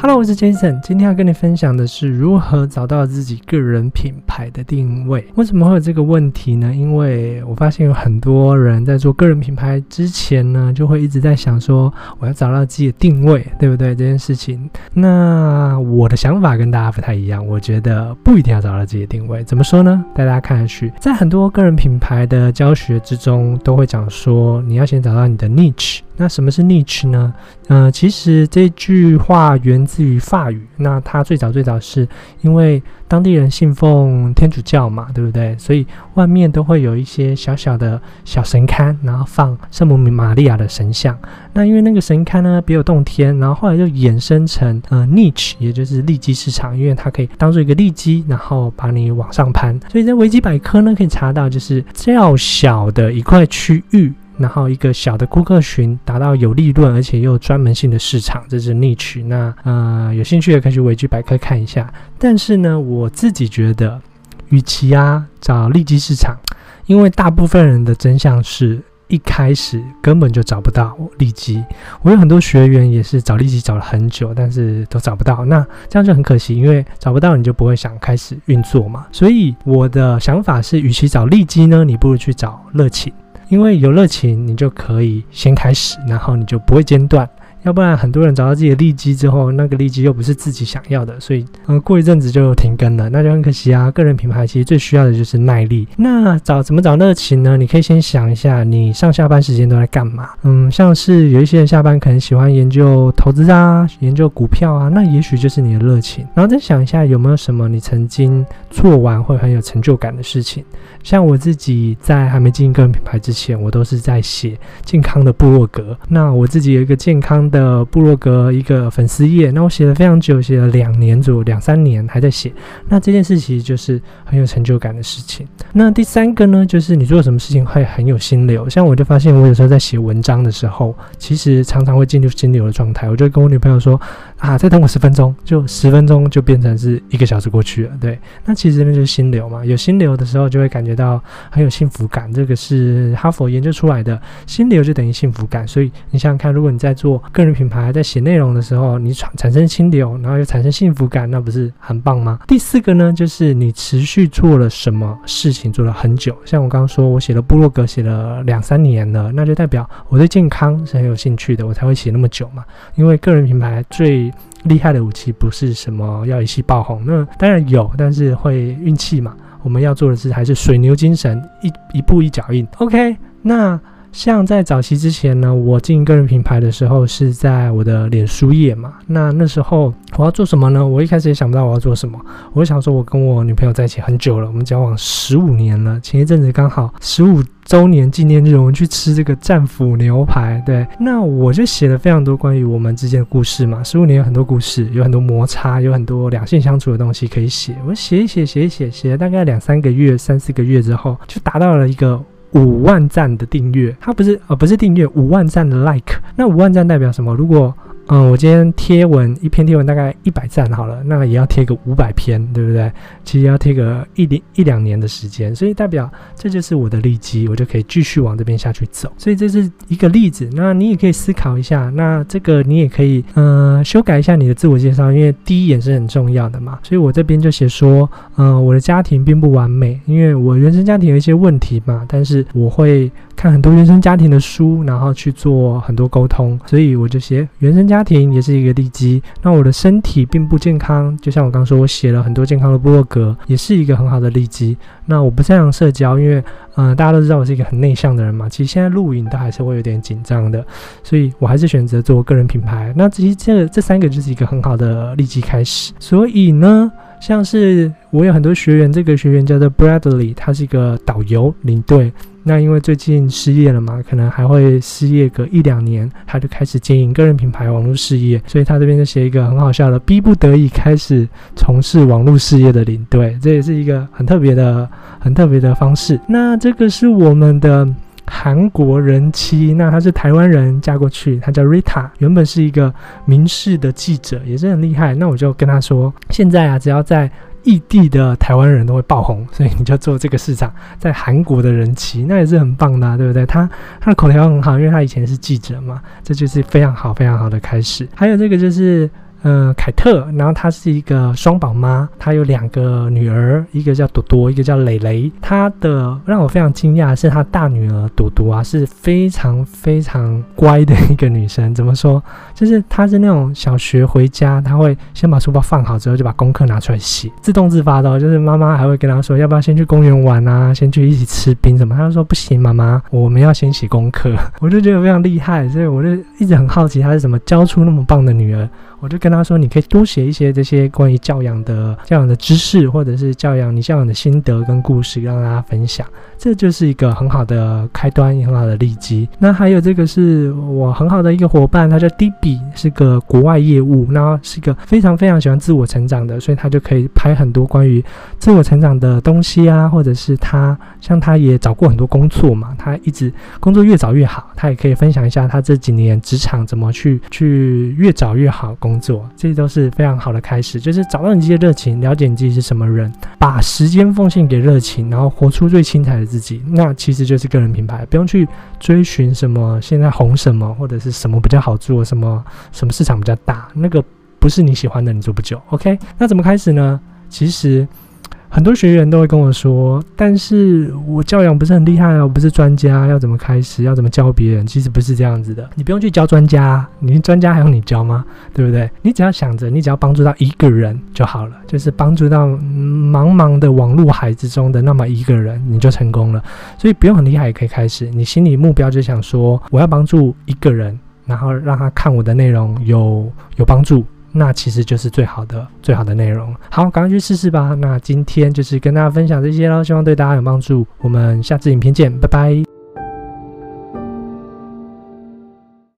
Hello，我是 Jason，今天要跟你分享的是如何找到自己个人品牌的定位。为什么会有这个问题呢？因为我发现有很多人在做个人品牌之前呢，就会一直在想说我要找到自己的定位，对不对？这件事情，那我的想法跟大家不太一样，我觉得不一定要找到自己的定位。怎么说呢？带大家看下去，在很多个人品牌的教学之中，都会讲说你要先找到你的 niche。那什么是 niche 呢？呃，其实这句话源自于法语。那它最早最早是因为当地人信奉天主教嘛，对不对？所以外面都会有一些小小的小神龛，然后放圣母玛利亚的神像。那因为那个神龛呢别有洞天，然后后来就衍生成呃 niche，也就是利基市场，因为它可以当做一个利基，然后把你往上攀。所以在维基百科呢可以查到，就是较小的一块区域。然后一个小的顾客群达到有利润而且又专门性的市场，这是逆取。那呃有兴趣的可以去维基百科看一下。但是呢，我自己觉得，与其啊找利基市场，因为大部分人的真相是一开始根本就找不到利基。我有很多学员也是找利基找了很久，但是都找不到。那这样就很可惜，因为找不到你就不会想开始运作嘛。所以我的想法是，与其找利基呢，你不如去找热情。因为有热情，你就可以先开始，然后你就不会间断。要不然很多人找到自己的利基之后，那个利基又不是自己想要的，所以嗯，过一阵子就停更了，那就很可惜啊。个人品牌其实最需要的就是耐力。那找怎么找热情呢？你可以先想一下，你上下班时间都在干嘛？嗯，像是有一些人下班可能喜欢研究投资啊，研究股票啊，那也许就是你的热情。然后再想一下有没有什么你曾经做完会很有成就感的事情。像我自己在还没经营个人品牌之前，我都是在写健康的部落格。那我自己有一个健康的。的部落格一个粉丝页，那我写了非常久，写了两年左右，两三年还在写。那这件事其实就是很有成就感的事情。那第三个呢，就是你做什么事情会很有心流。像我就发现，我有时候在写文章的时候，其实常常会进入心流的状态。我就跟我女朋友说啊，再等我十分钟，就十分钟就变成是一个小时过去了。对，那其实那就是心流嘛。有心流的时候，就会感觉到很有幸福感。这个是哈佛研究出来的，心流就等于幸福感。所以你想想看，如果你在做个人品牌在写内容的时候，你产产生心流，然后又产生幸福感，那不是很棒吗？第四个呢，就是你持续做了什么事情，做了很久。像我刚刚说，我写了部落格写了两三年了，那就代表我对健康是很有兴趣的，我才会写那么久嘛。因为个人品牌最厉害的武器不是什么要一气爆红，那当然有，但是会运气嘛。我们要做的是还是水牛精神，一一步一脚印。OK，那。像在早期之前呢，我经营个人品牌的时候是在我的脸书页嘛。那那时候我要做什么呢？我一开始也想不到我要做什么。我想说，我跟我女朋友在一起很久了，我们交往十五年了。前一阵子刚好十五周年纪念日，我们去吃这个战斧牛排。对，那我就写了非常多关于我们之间的故事嘛。十五年有很多故事，有很多摩擦，有很多两性相处的东西可以写。我写一写，写一写，写了大概两三个月、三四个月之后，就达到了一个。五万赞的订阅，它不是呃不是订阅，五万赞的 like，那五万赞代表什么？如果嗯，我今天贴文一篇贴文大概一百赞好了，那也要贴个五百篇，对不对？其实要贴个一两一两年的时间，所以代表这就是我的利基，我就可以继续往这边下去走。所以这是一个例子，那你也可以思考一下，那这个你也可以嗯修改一下你的自我介绍，因为第一眼是很重要的嘛。所以我这边就写说，嗯，我的家庭并不完美，因为我原生家庭有一些问题嘛，但是我会看很多原生家庭的书，然后去做很多沟通，所以我就写原生家。家庭也是一个利基，那我的身体并不健康，就像我刚说，我写了很多健康的部落格，也是一个很好的利基。那我不擅长社交，因为嗯，大家都知道我是一个很内向的人嘛，其实现在录影都还是会有点紧张的，所以我还是选择做个人品牌。那其实这这三个就是一个很好的利基开始。所以呢，像是我有很多学员，这个学员叫做 Bradley，他是一个导游领队。那因为最近失业了嘛，可能还会失业个一两年，他就开始经营个人品牌网络事业，所以他这边就写一个很好笑的，逼不得已开始从事网络事业的领队，这也是一个很特别的、很特别的方式。那这个是我们的韩国人妻，那她是台湾人嫁过去，她叫 Rita，原本是一个民事的记者，也是很厉害。那我就跟她说，现在啊，只要在异地的台湾人都会爆红，所以你就做这个市场，在韩国的人气，那也是很棒的，对不对？他他的口条很好，因为他以前是记者嘛，这就是非常好非常好的开始。还有这个就是呃，凯特，然后她是一个双宝妈，她有两个女儿，一个叫朵朵，一个叫蕾蕾。她的让我非常惊讶的是，她大女儿朵朵啊，是非常非常乖的一个女生。怎么说？就是她是那种小学回家，她会先把书包放好之后，就把功课拿出来写，自动自发的。就是妈妈还会跟她说，要不要先去公园玩啊？先去一起吃冰什么？她就说不行，妈妈，我们要先写功课。我就觉得非常厉害，所以我就一直很好奇，她是怎么教出那么棒的女儿。我就跟他说：“你可以多写一些这些关于教养的教养的知识，或者是教养你教养的心得跟故事，让大家分享。这就是一个很好的开端，也很好的利基。那还有这个是我很好的一个伙伴，他叫 D B，是个国外业务，那是一个非常非常喜欢自我成长的，所以他就可以拍很多关于自我成长的东西啊，或者是他像他也找过很多工作嘛，他一直工作越早越好，他也可以分享一下他这几年职场怎么去去越早越好。”工作，这些都是非常好的开始，就是找到你自己的热情，了解你自己是什么人，把时间奉献给热情，然后活出最精彩的自己，那其实就是个人品牌，不用去追寻什么现在红什么或者是什么比较好做，什么什么市场比较大，那个不是你喜欢的，你做不久。OK，那怎么开始呢？其实。很多学员都会跟我说，但是我教养不是很厉害啊，我不是专家，要怎么开始，要怎么教别人？其实不是这样子的，你不用去教专家，你专家还用你教吗？对不对？你只要想着，你只要帮助到一个人就好了，就是帮助到茫茫的网络海之中的那么一个人，你就成功了。所以不用很厉害也可以开始，你心里目标就想说，我要帮助一个人，然后让他看我的内容有有帮助。那其实就是最好的、最好的内容。好，赶快去试试吧。那今天就是跟大家分享这些喽，希望对大家有帮助。我们下次影片见，拜拜。